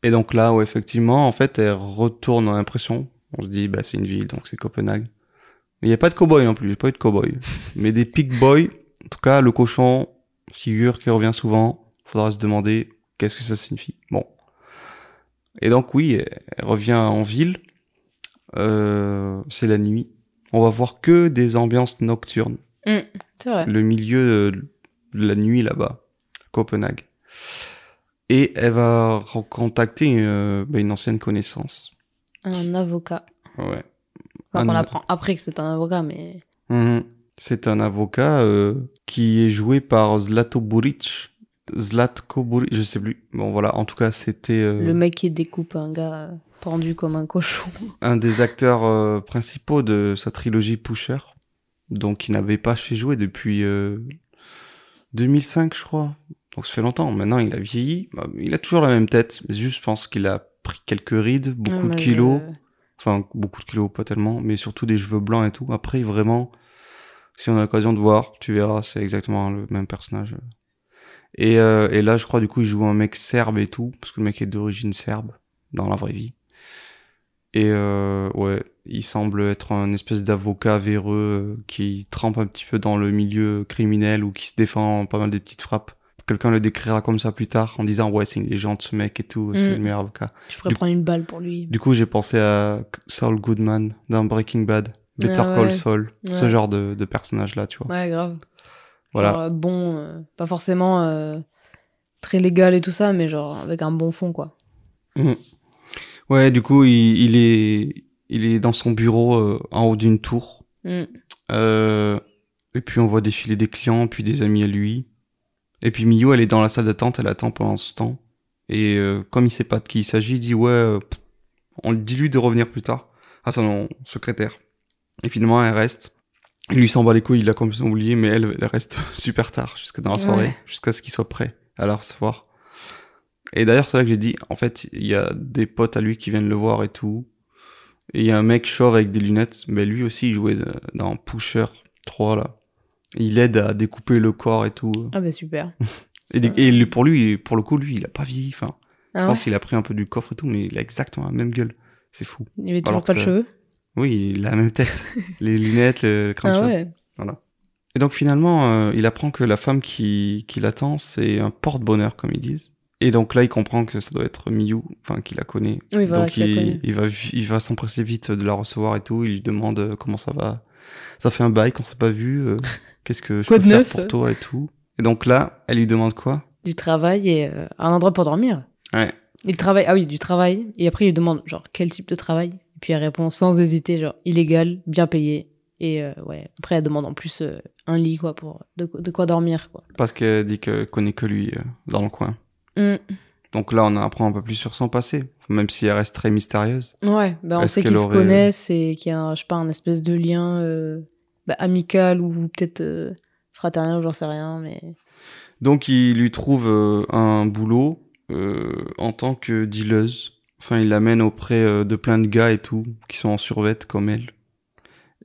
Et donc là, ouais, effectivement, en fait, elle retourne en impression. On se dit, bah, c'est une ville, donc c'est Copenhague. Mais il n'y a pas de cow-boy non plus, j'ai pas eu de cow-boy. Mais des pig boys, en tout cas, le cochon, figure qui revient souvent. Faudra se demander qu'est-ce que ça signifie? Bon. Et donc, oui, elle revient en ville. Euh, c'est la nuit. On va voir que des ambiances nocturnes. C'est vrai. Le milieu de la nuit là-bas, Copenhague. Et elle va recontacter une, bah, une ancienne connaissance. Un avocat. Ouais. Enfin, Un- on apprend après que c'est un avocat, mais. Mhm. C'est un avocat euh, qui est joué par Zlato Buric. Zlatko Buric, je sais plus. Bon voilà, en tout cas c'était euh, Le mec qui découpe un gars euh, pendu comme un cochon. un des acteurs euh, principaux de sa trilogie Pusher. Donc il n'avait pas fait jouer depuis euh, 2005 je crois. Donc ça fait longtemps. Maintenant il a vieilli. Bah, Il a toujours la même tête. Mais juste je pense qu'il a pris quelques rides, beaucoup de kilos. Enfin, beaucoup de kilos, pas tellement, mais surtout des cheveux blancs et tout. Après, vraiment, si on a l'occasion de voir, tu verras, c'est exactement le même personnage. Et, euh, et là, je crois, du coup, il joue un mec serbe et tout, parce que le mec est d'origine serbe, dans la vraie vie. Et euh, ouais, il semble être un espèce d'avocat véreux euh, qui trempe un petit peu dans le milieu criminel ou qui se défend pas mal des petites frappes. Quelqu'un le décrira comme ça plus tard en disant ouais c'est une légende ce mec et tout, c'est Mm. le meilleur avocat. Je pourrais Du- prendre une balle pour lui. Du coup, j'ai pensé à Saul Goodman dans Breaking Bad, Better Ah Call ouais. Saul, ce genre de, de personnage-là, tu vois. Ouais, grave. Voilà. Genre, euh, bon, euh, pas forcément euh, très légal et tout ça, mais genre avec un bon fond, quoi. Mhm. Ouais, du coup, il, il est, il est dans son bureau euh, en haut d'une tour. Mm. Et puis on voit défiler des clients, puis des amis à lui. Et puis Miyu, elle est dans la salle d'attente, elle attend pendant ce temps. Et euh, comme il sait pas de qui il s'agit, il dit ouais, euh, on dit lui de revenir plus tard à son secrétaire. Et finalement, elle reste. Il lui s'en bat les couilles, il l'a complètement oublié, mais elle, elle reste super tard, jusque dans la soirée, Ouais. jusqu'à ce qu'il soit prêt à la recevoir. Et d'ailleurs, c'est là que j'ai dit, en fait, il y a des potes à lui qui viennent le voir et tout. Et il y a un mec chauve avec des lunettes, mais lui aussi, il jouait dans Pusher 3, là. Il aide à découper le corps et tout. Ah bah super. Et, Ça- et lui- pour lui, pour le coup, lui, il a pas vieilli. Enfin, je Ah pense ouais qu'il a pris un peu du coffre et tout, mais il a exactement la même gueule. C'est fou. Il avait toujours alors pas de ça- cheveux. Oui, il a la même tête. Les lunettes, le crâne Ah ouais. Et donc finalement, euh, il apprend que la femme qui, qui l'attend, c'est un porte-bonheur, comme ils disent. Et donc là, il comprend que ça doit être Miyu, enfin, qu'il la connaît. Oui, voilà, donc la il, connaît. il va, il va s'empresser vite de la recevoir et tout. Il lui demande euh, comment ça va. Ça fait un bail qu'on s'est pas vu. euh, Qu'est-ce que je Quoi peux de faire neuf pour toi et tout? Et donc là, elle lui demande quoi? Du travail et euh, un endroit pour dormir. Ouais. Il travaille, ah oui, du travail. Et après, il lui demande, genre, quel type de travail? Et puis elle répond sans hésiter, genre, illégal, bien payé. Et euh, ouais, après, elle demande en plus euh, un lit, quoi, pour de, de quoi dormir, quoi. Parce qu'elle dit qu'elle connaît que lui euh, dans le coin. Mm. Donc là, on apprend un peu plus sur son passé, même si elle reste très mystérieuse. Ouais, bah on sait qu'ils se aurait- connaissent et qu'il y a, je sais pas, un espèce de lien euh, bah, amical ou peut-être euh, fraternel, j'en sais rien, mais... Donc il lui trouve euh, un boulot euh, en tant que dealeuse. Enfin, il l'amène auprès euh, de plein de gars et tout, qui sont en survette comme elle.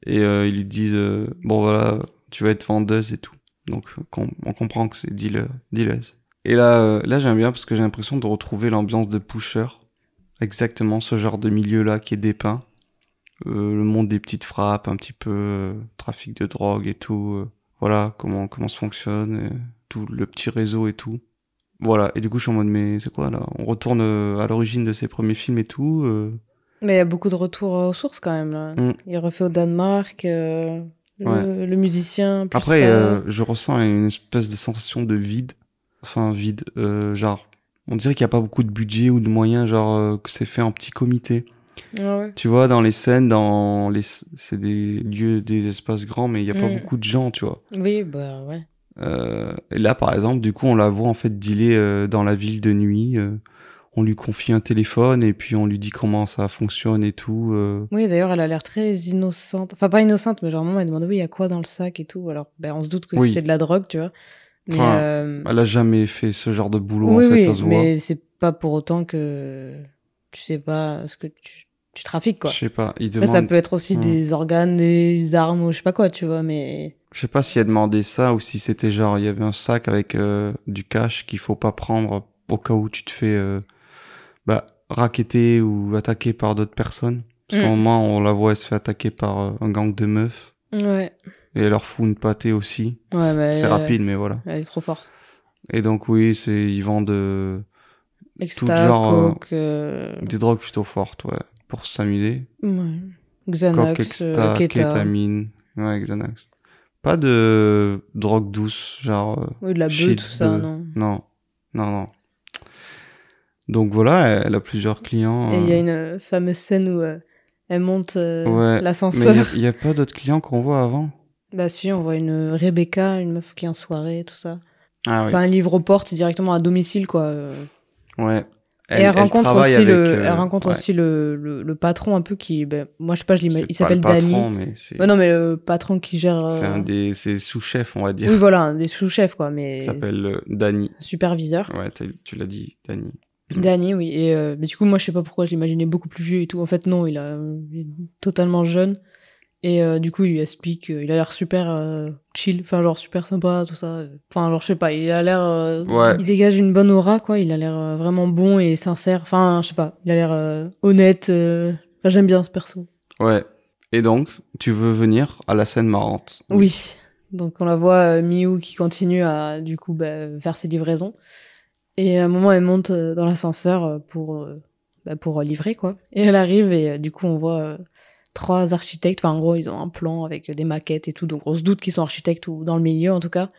Et euh, ils lui disent, bon voilà, tu vas être vendeuse et tout. Donc on comprend que c'est dealer, dealeuse. Et là, là j'aime bien parce que j'ai l'impression de retrouver l'ambiance de Pusher. Exactement ce genre de milieu-là qui est dépeint. Euh, le monde des petites frappes, un petit peu euh, trafic de drogue et tout. euh, voilà comment comment ça fonctionne, tout le petit réseau et tout. Voilà, et du coup je suis en mode mais c'est quoi là? On retourne à l'origine de ses premiers films et tout. euh, Mais il y a beaucoup de retours aux sources quand même. Là. Mm. Il refait au Danemark, euh, le, Ouais. le musicien. Plus Après, ça. euh, je ressens une espèce de sensation de vide. Enfin, vide. euh, genre, on dirait qu'il n'y a pas beaucoup de budget ou de moyens, genre, euh, que c'est fait en petit comité. Ouais. Tu vois, dans les scènes, dans les, c'est des lieux, des espaces grands, mais il n'y a pas Mm. beaucoup de gens, tu vois. Oui, bah ouais. Euh, et là, par exemple, du coup, on la voit en fait dealer euh, dans la ville de nuit. euh, on lui confie un téléphone et puis on lui dit comment ça fonctionne et tout. Oui, d'ailleurs, elle a l'air très innocente. Enfin, pas innocente, mais genre, maman, elle demande oui, il y a quoi dans le sac et tout. Alors, ben, on se doute que Oui. c'est de la drogue, tu vois. Mais, Enfin, Elle a jamais fait ce genre de boulot, oui, en fait, oui, ça se voit. mais c'est pas pour autant que tu sais pas ce que tu, tu trafiques, quoi. Je sais pas, il demande... ça peut être aussi Hmm. des organes, des armes ou je sais pas quoi, tu vois, mais. Je sais pas s'il a demandé ça ou si c'était genre, il y avait un sac avec euh, du cash qu'il faut pas prendre au cas où tu te fais euh, bah, racketter ou attaquer par d'autres personnes. Parce Mm. qu'au moment, on la voit, elle se fait attaquer par euh, un gang de meufs. Ouais. Et elle leur fout une pâtée aussi. Ouais, mais. C'est rapide, mais voilà. Elle est trop forte. Et donc, oui, c'est ils vendent euh, Extra, genre, euh, coke, euh, des drogues plutôt fortes, ouais, pour s'amuser. ouais. Xanax, extra, euh, kétamine, ouais, Xanax. Pas de drogue douce, genre... euh, Oui, de la beuh, tout ça, de- non. Non, non, non. Donc voilà, elle, a plusieurs clients. Et il y a euh, une fameuse scène où euh, elle monte euh, Ouais, Mais l'ascenseur. il n'y a, pas d'autres clients qu'on voit avant? Bah si, on voit une Rebecca, une meuf qui est en soirée, tout ça. Ah oui. Enfin, un livre aux portes directement à domicile, quoi. euh. Ouais. et elle, rencontre aussi, le, euh, elle rencontre ouais. aussi le, le, le patron un peu qui... Ben, moi, je sais pas, je l'imagine. Il s'appelle Ouais, non, mais le patron qui gère... c'est euh, un des c'est sous-chef, on va dire. Oui, voilà, un des sous-chefs, quoi, mais Il s'appelle euh, Danny. superviseur. Ouais, tu l'as dit, Danny. Danny, oui. Et euh, mais du coup, moi, je sais pas pourquoi je l'imaginais beaucoup plus vieux et tout. En fait, non, il, a, il est totalement jeune. Et euh, du coup, il lui explique, euh, il a l'air super euh, chill, enfin, genre super sympa, tout ça. Enfin, genre, je sais pas, il a l'air. Ouais. Il dégage une bonne aura, quoi. Il a l'air vraiment bon et sincère. Enfin, je sais pas, il a l'air honnête. Enfin, j'aime bien ce perso. Ouais. Et donc, tu veux venir à la scène marrante. Oui. Donc on la voit Miu qui continue à du coup bah, faire ses livraisons. Et à un moment elle monte dans l'ascenseur pour bah, pour livrer quoi. Et elle arrive et du coup on voit trois architectes. Enfin en gros ils ont un plan avec des maquettes et tout. Donc on se doute qu'ils sont architectes ou dans le milieu en tout cas.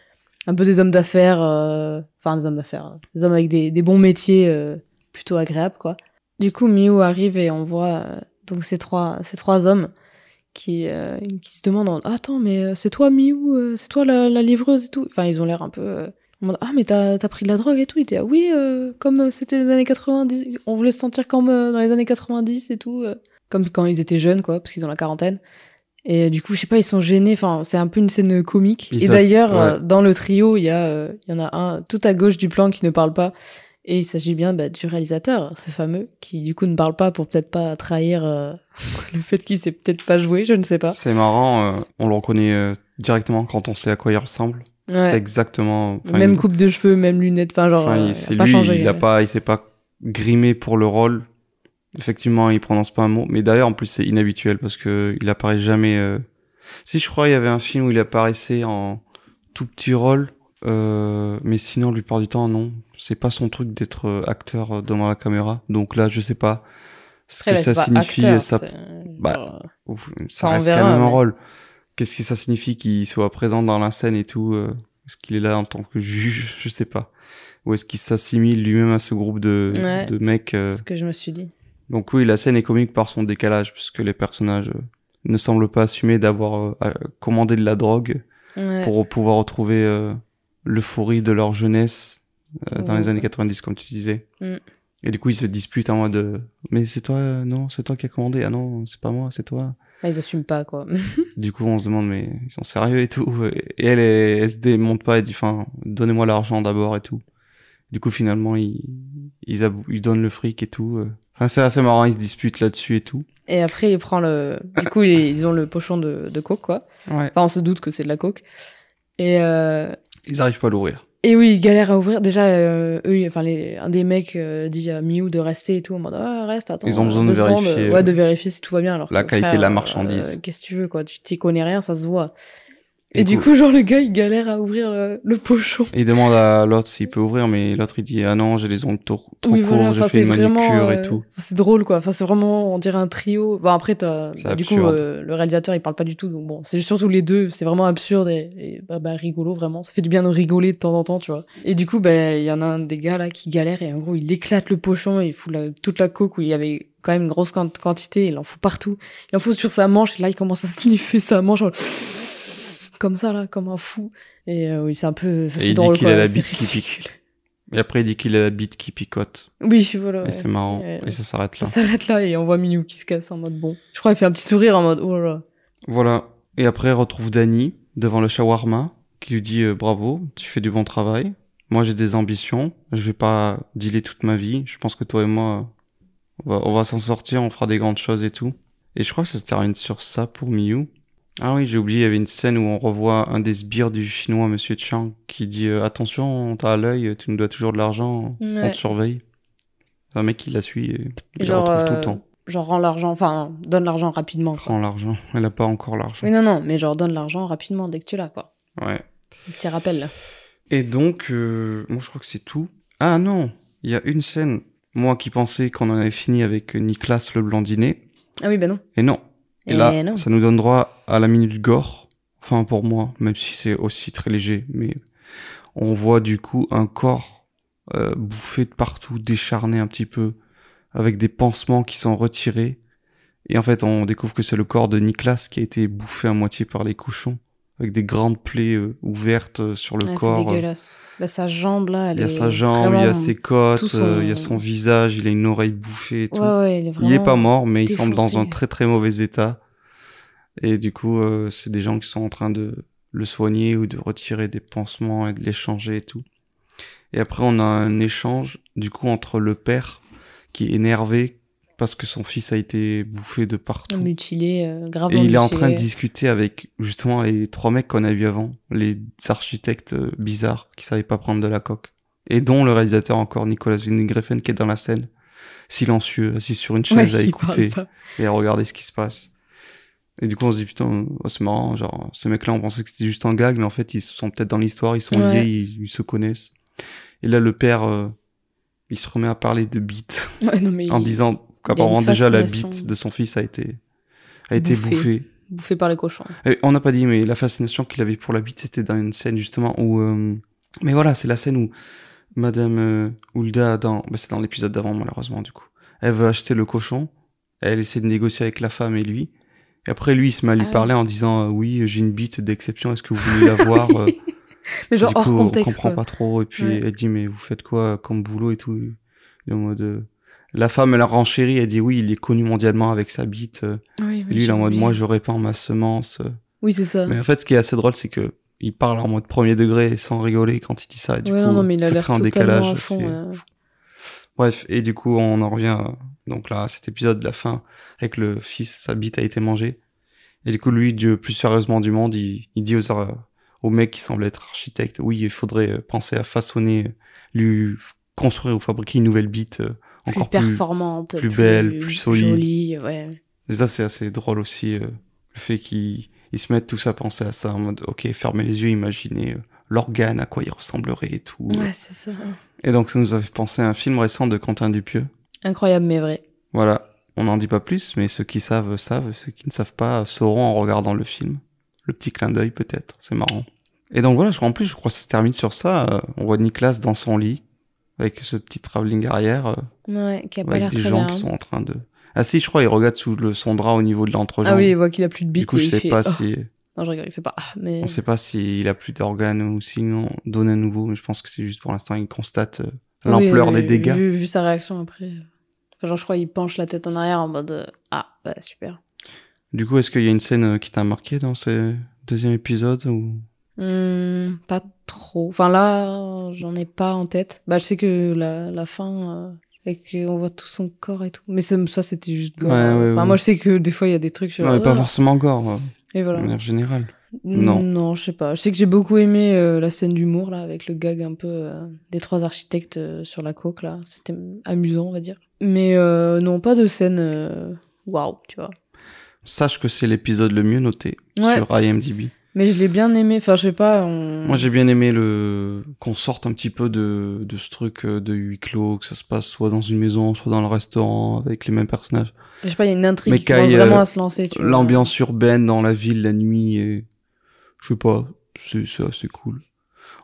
Un peu des hommes d'affaires. euh, Enfin des hommes d'affaires. euh, Des hommes avec des, bons métiers euh, plutôt agréables quoi. Du coup Miu arrive et on voit donc ces trois ces trois hommes qui, qui se demandent Attends, mais c'est toi, Miu C'est toi la, livreuse et tout Enfin, ils ont l'air un peu. ah, mais t'as as pris de la drogue et tout Il dit Ah oui, comme c'était les années 90. On voulait se sentir comme dans les années 90 et tout. Comme quand ils étaient jeunes, quoi, parce qu'ils ont la quarantaine. Et du coup, je sais pas, ils sont gênés. Enfin, c'est un peu une scène comique. Ils et d'ailleurs, ouais. euh, dans le trio, il y, a, euh, il y en a un tout à gauche du plan qui ne parle pas. Et il s'agit bien bah, du réalisateur, ce fameux, qui du coup ne parle pas pour peut-être pas trahir euh, le fait qu'il sait peut-être pas jouer, je ne sais pas. C'est marrant, euh, on le reconnaît euh, directement quand on sait à quoi il ressemble. C'est Ouais. exactement. enfin, Même il- coupe de cheveux, même lunettes, enfin genre, il- il a c'est pas changé. il a ouais. pas, il s'est pas grimé pour le rôle. Effectivement, il prononce pas un mot. Mais d'ailleurs, en plus, c'est inhabituel parce que il apparaît jamais. euh, Si je crois, il y avait un film où il apparaissait en tout petit rôle, euh, mais sinon, la plupart du temps, non. C'est pas son truc d'être euh, acteur euh, devant la caméra. Donc là, je sais pas ce Après, que là, ça signifie. acteur, ça, bah, Ouf, ça reste verra, quand même un rôle. Qu'est-ce que ça signifie qu'il soit présent dans la scène et tout euh, Est-ce qu'il est là en tant que juge Je sais pas. Ou est-ce qu'il s'assimile lui-même à ce groupe de, Ouais. de mecs euh, c'est ce que je me suis dit. Donc oui, la scène est comique par son décalage, puisque les personnages euh, ne semblent pas assumer d'avoir euh, commandé de la drogue Ouais. pour pouvoir retrouver euh, l'euphorie de leur jeunesse euh, dans Ouais. les années 90, comme tu disais. Mm. Et du coup, ils se disputent en mode Mais c'est toi, non, c'est toi qui as commandé. Ah non, c'est pas moi, c'est toi. Ils assument pas, quoi. Du coup, on se demande, mais ils sont sérieux et tout. Et elle, elle se démonte pas, elle dit, enfin, donnez-moi l'argent d'abord et tout. Du coup, finalement, ils, ils, ils donnent le fric et tout. Enfin, c'est assez marrant, ils se disputent là-dessus et tout. Et après, il prend le. Du coup, ils ont le pochon de, de coke, quoi. Ouais. Enfin, on se doute que c'est de la coke. Et, euh... Ils arrivent pas à l'ouvrir. et oui, ils galèrent à ouvrir. Déjà, euh, eux, enfin, les... un des mecs euh, dit à Miu de rester et tout. En mode, ah, reste, attends. Ils ont besoin de secondes. vérifier, Ouais, de vérifier si tout va bien. Alors la que, qualité frère, de la euh, marchandise. Qu'est-ce que tu veux, quoi? Tu t'y connais rien, ça se voit. Et, du coup, genre, le gars, il galère à ouvrir le, le pochon. Il demande à l'autre s'il peut ouvrir, mais l'autre il dit ah non, j'ai les ongles trop, trop Oui, courts, voilà, j'ai fait une manucure vraiment, et euh, tout. C'est drôle, quoi. Enfin, c'est vraiment, on dirait un trio. Bon, après, bah, du coup, euh, le réalisateur, il parle pas du tout. Donc, bon, c'est surtout les deux. C'est vraiment absurde et, et, bah, bah, rigolo, vraiment. Ça fait du bien de rigoler de temps en temps, tu vois. Et du coup, bah, il y en a un des gars, là, qui galère et en gros, il éclate le pochon et il fout la- toute la coke où il y avait quand même une grosse quant- quantité. Il en fout partout. Il en fout sur sa manche et là, il commence à sniffer sa manche. Comme ça, là, comme un fou. Et euh, oui, c'est un peu. Et il dit qu'il a la bite qui pique. Et après il dit qu'il a la bite qui picote. Oui, voilà. Et ouais. c'est marrant. Et ça s'arrête Ça là. s'arrête là et on voit Minou qui se casse en mode bon. Je crois qu'il fait un petit sourire en mode oh là là. Voilà. Et après, il retrouve Danny devant le shawarma, qui lui dit euh, bravo, tu fais du bon travail. Moi, j'ai des ambitions. Je vais pas dealer toute ma vie. Je pense que toi et moi, on va, va s'en sortir, on fera des grandes choses et tout. Et je crois que ça se termine sur ça pour Miyu. Ah oui, j'ai oublié, il y avait une scène où on revoit un des sbires du chinois, Monsieur Chang, qui dit euh, attention, t'as à l'œil, tu nous dois toujours de l'argent, on te surveille. C'est un mec qui la suit et il Genre, la retrouve tout euh, le temps. Genre rend l'argent, enfin donne l'argent rapidement. Quoi. Prends l'argent. Elle a pas encore l'argent. Oui non non, mais genre donne l'argent rapidement dès que tu l'as quoi. Ouais. Petit rappel. là. Et donc, euh, moi je crois que c'est tout. Ah non, il y a une scène. Moi qui pensais qu'on en avait fini avec Nicolas le blondinet. Ah oui ben non. Et non. Et, Et là, non. ça nous donne droit à la minute gore. Enfin, pour moi, même si c'est aussi très léger. Mais on voit du coup un corps euh, bouffé de partout, décharné un petit peu, avec des pansements qui sont retirés. Et en fait, on découvre que c'est le corps de Nicolas qui a été bouffé à moitié par les cochons, avec des grandes plaies euh, ouvertes euh, sur le Ouais, c'est corps. dégueulasse. Bah, sa jambe là, elle Il y a est sa jambe, il y a ses côtes, son- euh, il y a son visage, il a une oreille bouffée et tout. Ouais ouais, il est il est pas mort, mais il semble dans un très très mauvais état. Et du coup, euh, c'est des gens qui sont en train de le soigner ou de retirer des pansements et de l'échanger et tout. Et après, on a un échange, du coup, entre le père qui est énervé parce que son fils a été bouffé de partout. Mutilé, euh, Et gravement il est en train de discuter avec justement les trois mecs qu'on a vus avant, les architectes euh, bizarres qui savaient pas prendre de la coque. Et dont le réalisateur encore, Nicolas Winding qui est dans la scène, silencieux, assis sur une Ouais, chaise à écouter et à regarder ce qui se passe. Et du coup, on se dit, putain, oh, c'est marrant, genre, ce mec-là, on pensait que c'était juste un gag, mais en fait, ils sont peut-être dans l'histoire, ils sont Ouais. liés, ils, ils se connaissent. Et là, le père, euh, il se remet à parler de bite, Ouais, non mais en il- disant une qu'apparemment, déjà, la bite de son fils a été, a été Bouffée. bouffée. bouffé par les cochons. Et on n'a pas dit, mais la fascination qu'il avait pour la bite, c'était dans une scène justement où. euh, Mais voilà, c'est la scène où Madame euh, Hulda, dans... bah, c'est dans l'épisode d'avant malheureusement du coup, elle veut acheter le cochon, elle essaie de négocier avec la femme et lui, et après lui il se met à lui Ah parler en disant euh, oui j'ai une bite d'exception, est-ce que vous voulez la voir Euh, Mais genre Du hors coup, contexte on comprend quoi. pas trop, et puis Ouais. elle dit mais vous faites quoi comme boulot et tout, il est en mode. Euh, La femme, elle a renchéri, elle dit oui, il est connu mondialement avec sa bite. euh, Oui, et lui, il est en mode, moi, je répands ma semence. euh, Oui, c'est ça. mais en fait, ce qui est assez drôle, c'est que il parle en mode premier degré sans rigoler quand il dit ça. Et du ouais, coup, non, non, mais il a ça crée un décalage. fond. euh. Bref, et du coup, on en revient à- donc là, à cet épisode de la fin avec le fils, sa bite a été mangée. Et du coup, lui, du plus sérieusement du monde, il, il dit aux, aux mecs qui semblent être architectes, oui, il faudrait euh, penser à façonner, lui construire ou fabriquer une nouvelle bite euh, encore plus. performante, plus belle, plus solide. jolie, ouais. Et ça, c'est assez drôle aussi, euh, le fait qu'ils ils se mettent tous à penser à ça en mode, ok, fermez les yeux, imaginez euh, l'organe, à quoi il ressemblerait et tout. Ouais, c'est ça. Et donc, ça nous a fait penser à un film récent de Quentin Dupieux. Incroyable, mais vrai. Voilà, on n'en dit pas plus, mais ceux qui savent, savent, ceux qui ne savent pas sauront en regardant le film. Le petit clin d'œil, peut-être, c'est marrant. Et donc voilà, en plus, je crois que ça se termine sur ça. euh, on voit Nicolas dans son lit, avec ce petit travelling arrière, euh, Ouais, qui a pas l'air avec des très gens bien. qui sont en train de... Ah si, je crois, il regarde sous le, son drap au niveau de l'entrejambe. Ah oui, il voit qu'il a plus de bite Du coup, je il sais fait... pas oh. si... Non, je rigole, il fait pas. Ah, mais... On sait pas s'il a plus d'organes ou sinon donne à nouveau, mais je pense que c'est juste pour l'instant, il constate euh, l'ampleur oui, des dégâts. Vu, vu sa réaction après. Enfin, genre, je crois qu'il penche la tête en arrière en mode euh, Ah, bah super. Du coup, est-ce qu'il y a une scène qui t'a marqué dans ce deuxième épisode ou... Hmm, pas trop. Enfin, là, j'en ai pas en tête. Bah, je sais que la, la fin, euh, avec on voit tout son corps et tout. Mais ça, ça, c'était juste gore. Ouais, ouais, enfin, ouais. moi, je sais que des fois, il y a des trucs. je Non, mais pas Ah forcément gore, euh, Et de voilà. manière générale. Non. Non, je sais pas. Je sais que j'ai beaucoup aimé euh, la scène d'humour là avec le gag un peu euh, des trois architectes euh, sur la coque là. C'était amusant, on va dire. Mais euh, non, pas de scène euh, waouh, tu vois. Sache que c'est l'épisode le mieux noté sur IMDb. Mais je l'ai bien aimé. Enfin, je sais pas. on- Moi, j'ai bien aimé le qu'on sorte un petit peu de de ce truc euh, de huis clos, que ça se passe soit dans une maison, soit dans le restaurant avec les mêmes personnages. Je sais pas, il y a une intrigue Mais qui commence Kai, vraiment euh, à se lancer. tu vois. L'ambiance urbaine dans la ville la nuit et je sais pas, c'est c'est assez cool.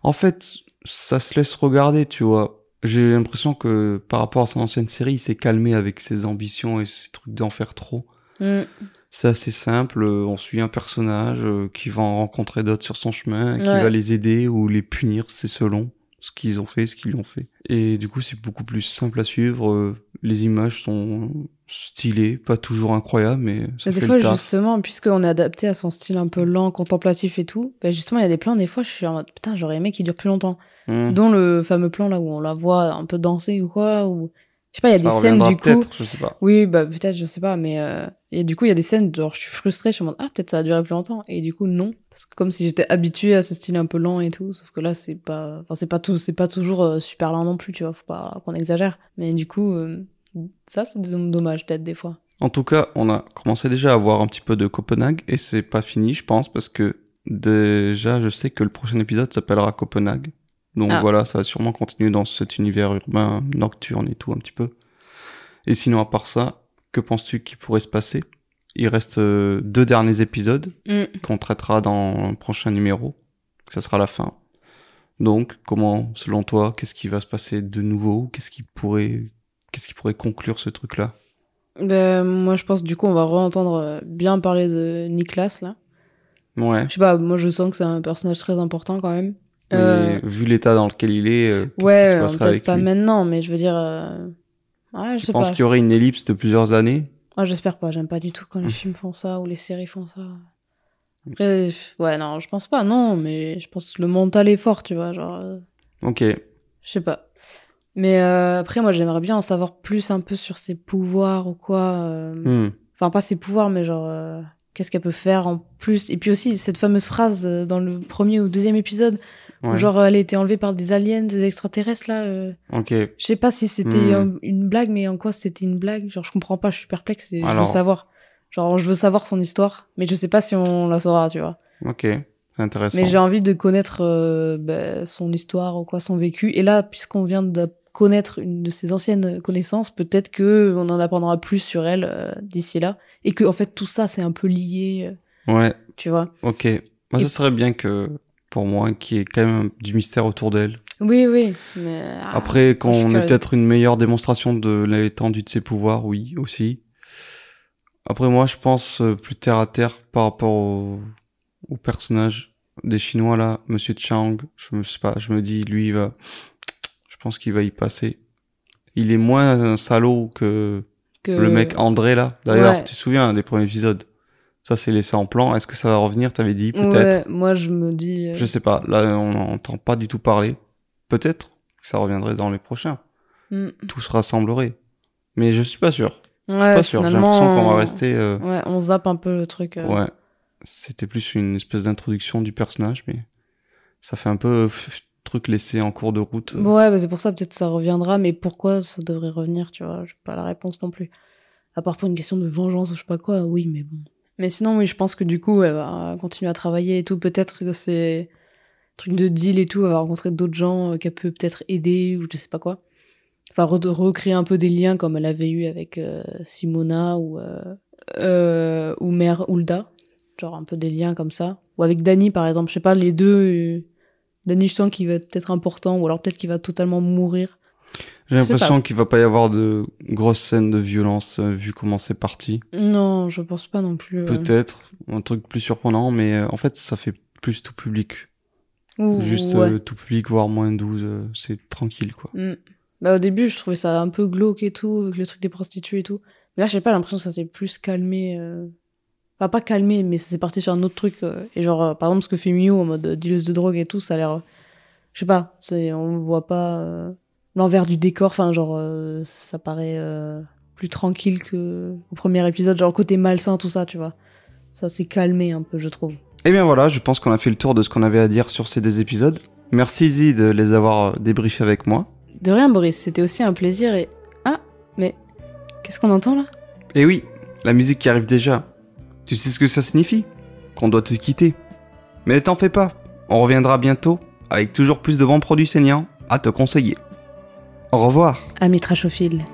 En fait, ça se laisse regarder, tu vois. J'ai l'impression que par rapport à son ancienne série, il s'est calmé avec ses ambitions et ses trucs d'en faire trop. Mm. C'est assez simple, euh, on suit un personnage euh, qui va en rencontrer d'autres sur son chemin, qui Ouais. va les aider ou les punir, c'est selon ce qu'ils ont fait, ce qu'ils ont fait. Et du coup, c'est beaucoup plus simple à suivre. euh, Les images sont stylées, pas toujours incroyables, mais ça des fait fois, le taf. justement, puisqu'on est adapté à son style un peu lent, contemplatif et tout, bah justement, il y a des plans, des fois, je suis en mode, putain, j'aurais aimé qu'il dure plus longtemps. Hmm. Dont le fameux plan là où on la voit un peu danser ou quoi, ou. Je sais pas, il y a Ça des scènes du coup. je sais pas. Oui, bah peut-être, je sais pas, mais euh, et du coup, il y a des scènes, genre, je suis frustrée, je en mode, ah, peut-être ça a duré plus longtemps. Et du coup, non. Parce que comme si j'étais habituée à ce style un peu lent et tout, sauf que là, c'est pas, enfin, c'est pas tout, c'est pas toujours euh, super lent non plus, tu vois, faut pas qu'on exagère. Mais du coup, euh, ça, c'est dom- dommage, peut-être, des fois. En tout cas, on a commencé déjà à voir un petit peu de Copenhague et c'est pas fini, je pense, parce que déjà, je sais que le prochain épisode s'appellera Copenhague. Donc Ah. voilà, ça va sûrement continuer dans cet univers urbain nocturne et tout un petit peu. Et sinon, à part ça, que penses-tu qu'il pourrait se passer? Il reste euh, deux derniers épisodes Mm. qu'on traitera dans le prochain numéro. Ça sera la fin. Donc, comment, selon toi, qu'est-ce qui va se passer de nouveau? Qu'est-ce qui pourrait, qu'est-ce qui pourrait conclure ce truc-là? Ben, moi, je pense, du coup, on va re-entendre euh, bien parler de Niklas, là. Ouais. Je sais pas, moi, je sens que c'est un personnage très important quand même. Mais Euh, vu l'état dans lequel il est, euh, qu'est-ce qui ouais, peut-être pas lui? maintenant, mais je veux dire. euh, Ouais, je Je sais pense qu'il y aurait une ellipse de plusieurs années? Ah, j'espère pas, j'aime pas du tout quand les Mm. films font ça ou les séries font ça. Après, ouais, non, je pense pas, non, mais je pense que le mental est fort, tu vois, genre, euh, Ok. je sais pas. Mais euh, après, moi, j'aimerais bien en savoir plus un peu sur ses pouvoirs ou quoi. euh, Hmm. Enfin, pas ses pouvoirs, mais genre, qu'est-ce qu'elle peut faire en plus. Et puis aussi, cette fameuse phrase dans le premier ou deuxième épisode, Ouais. genre, elle a été enlevée par des aliens, des extraterrestres, là. euh, Ok. Je sais pas si c'était Hmm. un- une blague, mais en quoi c'était une blague? Genre, je comprends pas, je suis perplexe et je veux savoir. Genre, je veux savoir son histoire, mais je sais pas si on la saura, tu vois. Ok. C'est intéressant. Mais j'ai envie de connaître euh, bah, son histoire ou quoi, son vécu. Et là, puisqu'on vient de connaître une de ses anciennes connaissances, peut-être que on en apprendra plus sur elle euh, d'ici là. Et que, en fait, tout ça, c'est un peu lié, euh, Ouais. tu vois. Ok. Moi, Et- ça serait bien que, pour moi, qu'il y ait quand même du mystère autour d'elle. Oui, oui. Mais, ah, Après, qu'on ait curieuse. peut-être une meilleure démonstration de l'étendue de ses pouvoirs, oui, aussi. Après, moi, je pense euh, plus terre à terre par rapport au, au personnage des Chinois, là, Monsieur Chang. Je me sais pas, je me dis, lui, il va, je pense qu'il va y passer. Il est moins un salaud que que- le mec André, là. D'ailleurs, Ouais. tu te souviens des premiers épisodes? Ça, c'est laissé en plan. Est-ce que ça va revenir? T'avais dit, Ouais, peut-être. moi, je me dis. euh, Je sais pas. Là, on n'entend pas du tout parler. Peut-être que ça reviendrait dans les prochains. hmm. Tout se rassemblerait. Mais je suis pas sûr. je suis Ouais, pas sûr. J'ai l'impression qu'on va rester. euh, Ouais, on zappe un peu le truc. euh. Ouais. C'était plus une espèce d'introduction du personnage, mais ça fait un peu truc laissé en cours de route. Ouais, bah c'est pour ça, peut-être ça reviendra, mais pourquoi ça devrait revenir, tu vois? J'ai pas la réponse non plus. À part pour une question de vengeance ou je sais pas quoi, oui, mais bon. Mais sinon, oui, je pense que du coup, elle va continuer à travailler et tout. Peut-être que c'est truc de deal et tout, elle va rencontrer d'autres gens euh, qu'elle peut peut-être aider ou je sais pas quoi. Enfin, re- recréer un peu des liens comme elle avait eu avec euh, Simona ou, euh, euh, ou Mère Hulda. Genre un peu des liens comme ça. Ou avec Dani, par exemple. Je sais pas, les deux. euh, Danny, je sens qu'il va être peut-être important, ou alors peut-être qu'il va totalement mourir. J'ai l'impression qu'il va pas y avoir de grosses scènes de violence euh, vu comment c'est parti. Non, je pense pas non plus. euh. Peut-être un truc plus surprenant, mais euh, en fait, ça fait plus tout public. Ouh, Juste ouais. euh, tout public, voire moins 12, euh, c'est tranquille, quoi. Mm. Bah, au début, je trouvais ça un peu glauque et tout, avec le truc des prostituées et tout. Mais là, je sais pas, l'impression que ça s'est plus calmé. Enfin, pas calmé, mais ça s'est parti sur un autre truc. Et genre, par exemple, ce que fait Miu en mode dealeuse de drogue et tout, ça a l'air. Je sais pas, on voit pas l'envers du décor. Enfin, genre, euh, ça paraît euh, plus tranquille que au premier épisode. Genre, le côté malsain, tout ça, tu vois. Ça s'est calmé un peu, je trouve. Et bien voilà, je pense qu'on a fait le tour de ce qu'on avait à dire sur ces deux épisodes. Merci Izzy de les avoir euh, débriefés avec moi. De rien, Boris, c'était aussi un plaisir et. Ah, mais. Qu'est-ce qu'on entend là? Et oui, la musique qui arrive déjà. Tu sais ce que ça signifie? Qu'on doit te quitter. Mais t'en fais pas, on reviendra bientôt avec toujours plus de bons produits saignants à te conseiller. Au revoir Amis trashophiles.